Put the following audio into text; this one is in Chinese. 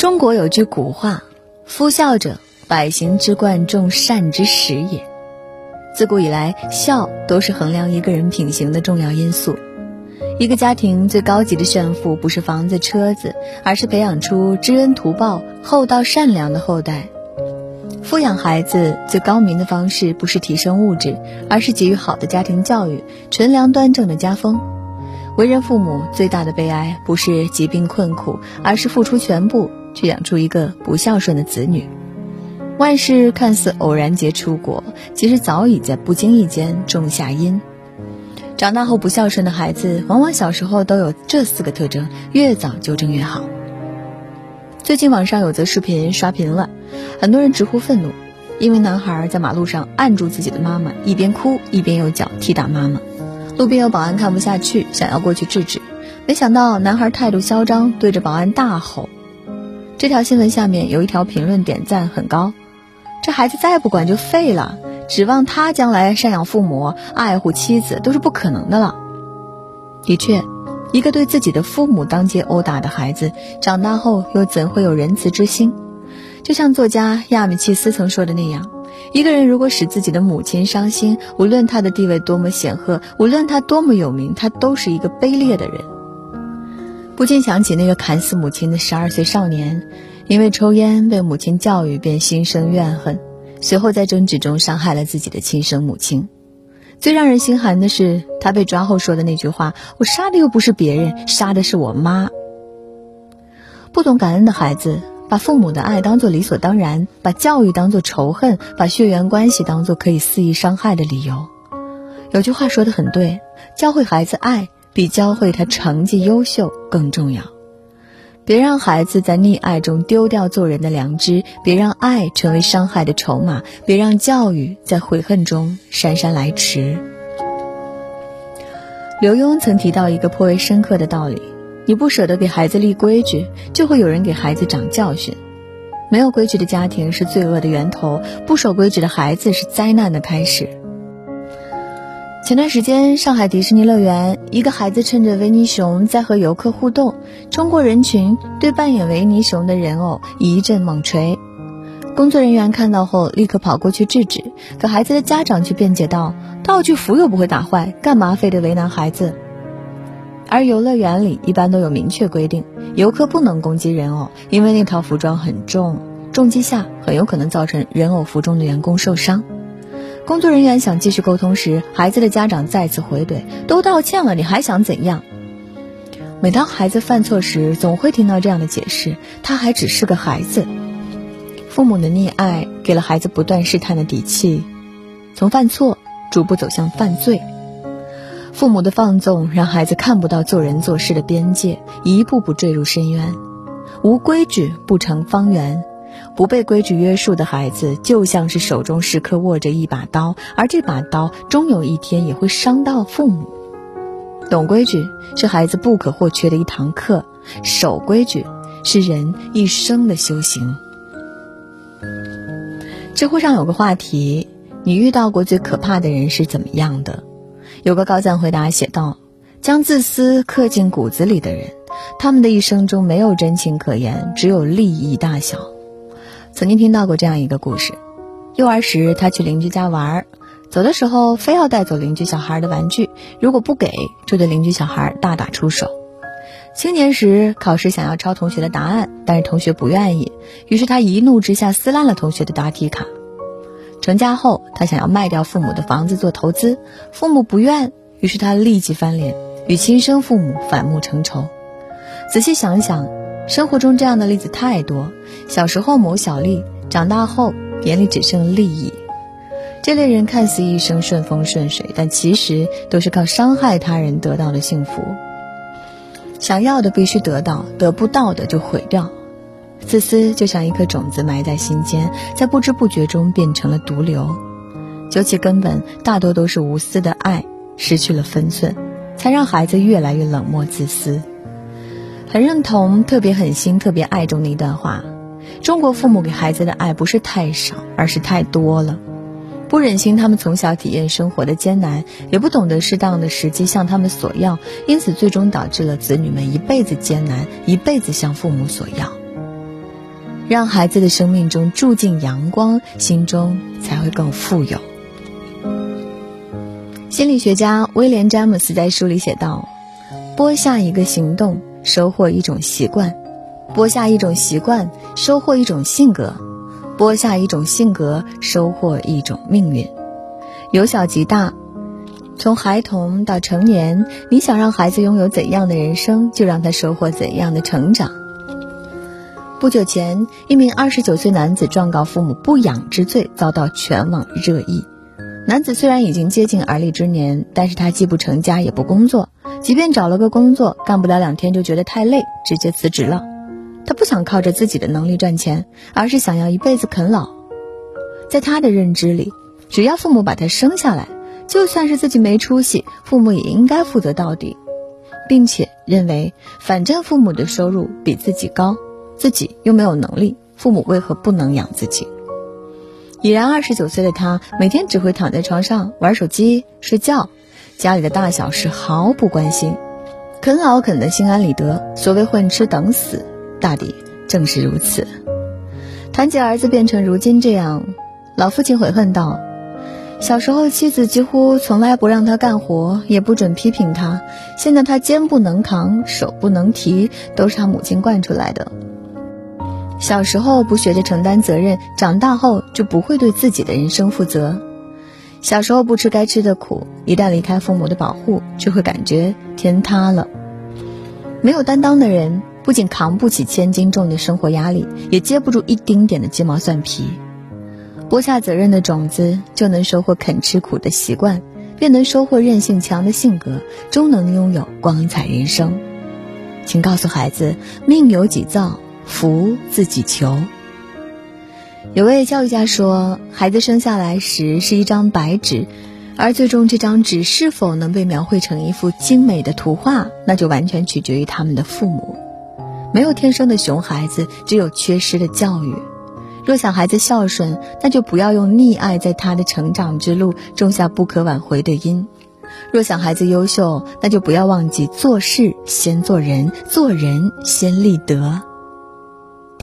中国有句古话：“夫孝者，百行之冠，众善之始也。”自古以来，孝都是衡量一个人品行的重要因素。一个家庭最高级的炫富，不是房子、车子，而是培养出知恩图报、厚道善良的后代。抚养孩子最高明的方式，不是提升物质，而是给予好的家庭教育、纯良端正的家风。为人父母最大的悲哀，不是疾病困苦，而是付出全部。去养出一个不孝顺的子女，万事看似偶然结出果，其实早已在不经意间种下因。长大后不孝顺的孩子，往往小时候都有这四个特征，越早纠正越好。最近网上有则视频刷屏了，很多人直呼愤怒，因为男孩在马路上按住自己的妈妈，一边哭一边用脚踢打妈妈。路边有保安看不下去，想要过去制止，没想到男孩态度嚣张，对着保安大吼。这条新闻下面有一条评论点赞很高，这孩子再不管就废了，指望他将来赡养父母、爱护妻子都是不可能的了。的确，一个对自己的父母当街殴打的孩子，长大后又怎会有仁慈之心？就像作家亚米契斯曾说的那样，一个人如果使自己的母亲伤心，无论他的地位多么显赫，无论他多么有名，他都是一个卑劣的人。不禁想起那个砍死母亲的十二岁少年，因为抽烟被母亲教育，便心生怨恨，随后在争执中伤害了自己的亲生母亲。最让人心寒的是，他被抓后说的那句话：“我杀的又不是别人，杀的是我妈。”不懂感恩的孩子，把父母的爱当作理所当然，把教育当作仇恨，把血缘关系当作可以肆意伤害的理由。有句话说的很对：教会孩子爱。比教会他成绩优秀更重要。别让孩子在溺爱中丢掉做人的良知，别让爱成为伤害的筹码，别让教育在悔恨中姗姗来迟。刘墉曾提到一个颇为深刻的道理：你不舍得给孩子立规矩，就会有人给孩子长教训。没有规矩的家庭是罪恶的源头，不守规矩的孩子是灾难的开始。前段时间，上海迪士尼乐园，一个孩子趁着维尼熊在和游客互动，冲过人群，对扮演维尼熊的人偶一阵猛捶。工作人员看到后，立刻跑过去制止，可孩子的家长却辩解道：“道具服又不会打坏，干嘛非得为难孩子？”而游乐园里一般都有明确规定，游客不能攻击人偶，因为那套服装很重，重击下很有可能造成人偶服中的员工受伤。工作人员想继续沟通时，孩子的家长再次回怼：“都道歉了，你还想怎样？”每当孩子犯错时，总会听到这样的解释：“他还只是个孩子。”父母的溺爱给了孩子不断试探的底气，从犯错逐步走向犯罪。父母的放纵让孩子看不到做人做事的边界，一步步坠入深渊。无规矩不成方圆。不被规矩约束的孩子，就像是手中时刻握着一把刀，而这把刀终有一天也会伤到父母。懂规矩是孩子不可或缺的一堂课，守规矩是人一生的修行。知乎上有个话题：你遇到过最可怕的人是怎么样的？有个高赞回答写道：将自私刻进骨子里的人，他们的一生中没有真情可言，只有利益大小。曾经听到过这样一个故事：幼儿时，他去邻居家玩，走的时候非要带走邻居小孩的玩具，如果不给，就对邻居小孩大打出手。青年时，考试想要抄同学的答案，但是同学不愿意，于是他一怒之下撕烂了同学的答题卡。成家后，他想要卖掉父母的房子做投资，父母不愿，于是他立即翻脸，与亲生父母反目成仇。仔细想想。生活中这样的例子太多，小时候谋小利，长大后眼里只剩利益。这类人看似一生顺风顺水，但其实都是靠伤害他人得到的幸福。想要的必须得到，得不到的就毁掉。自私就像一颗种子埋在心间，在不知不觉中变成了毒瘤。究其根本，大多都是无私的爱失去了分寸，才让孩子越来越冷漠自私。很认同，特别狠心，特别爱中的一段话：中国父母给孩子的爱不是太少，而是太多了。不忍心他们从小体验生活的艰难，也不懂得适当的时机向他们索要，因此最终导致了子女们一辈子艰难，一辈子向父母索要。让孩子的生命中住进阳光，心中才会更富有。心理学家威廉·詹姆斯在书里写道：“播下一个行动，收获一种习惯；播下一种习惯，收获一种性格；播下一种性格，收获一种命运。由小及大。”从孩童到成年，你想让孩子拥有怎样的人生，就让他收获怎样的成长。不久前，一名二十九岁男子状告父母不养之罪，遭到全网热议。男子虽然已经接近而立之年，但是他既不成家也不工作，即便找了个工作，干不了两天就觉得太累，直接辞职了。他不想靠着自己的能力赚钱，而是想要一辈子啃老。在他的认知里，只要父母把他生下来。就算是自己没出息，父母也应该负责到底，并且认为反正父母的收入比自己高，自己又没有能力，父母为何不能养自己？已然二十九岁的他，每天只会躺在床上玩手机、睡觉，家里的大小事毫不关心，啃老啃得心安理得。所谓混吃等死，大抵正是如此。谈及儿子变成如今这样，老父亲悔恨道。小时候，妻子几乎从来不让他干活，也不准批评他。现在他肩不能扛，手不能提，都是他母亲惯出来的。小时候不学着承担责任，长大后就不会对自己的人生负责。小时候不吃该吃的苦，一旦离开父母的保护，就会感觉天塌了。没有担当的人，不仅扛不起千斤重的生活压力，也接不住一丁点的鸡毛蒜皮。播下责任的种子，就能收获肯吃苦的习惯，便能收获韧性强的性格，终能拥有光彩人生。请告诉孩子：命由己造，福自己求。有位教育家说，孩子生下来时是一张白纸，而最终这张纸是否能被描绘成一幅精美的图画，那就完全取决于他们的父母。没有天生的熊孩子，只有缺失的教育。若想孩子孝顺，那就不要用溺爱在他的成长之路种下不可挽回的因；若想孩子优秀，那就不要忘记做事先做人，做人先立德。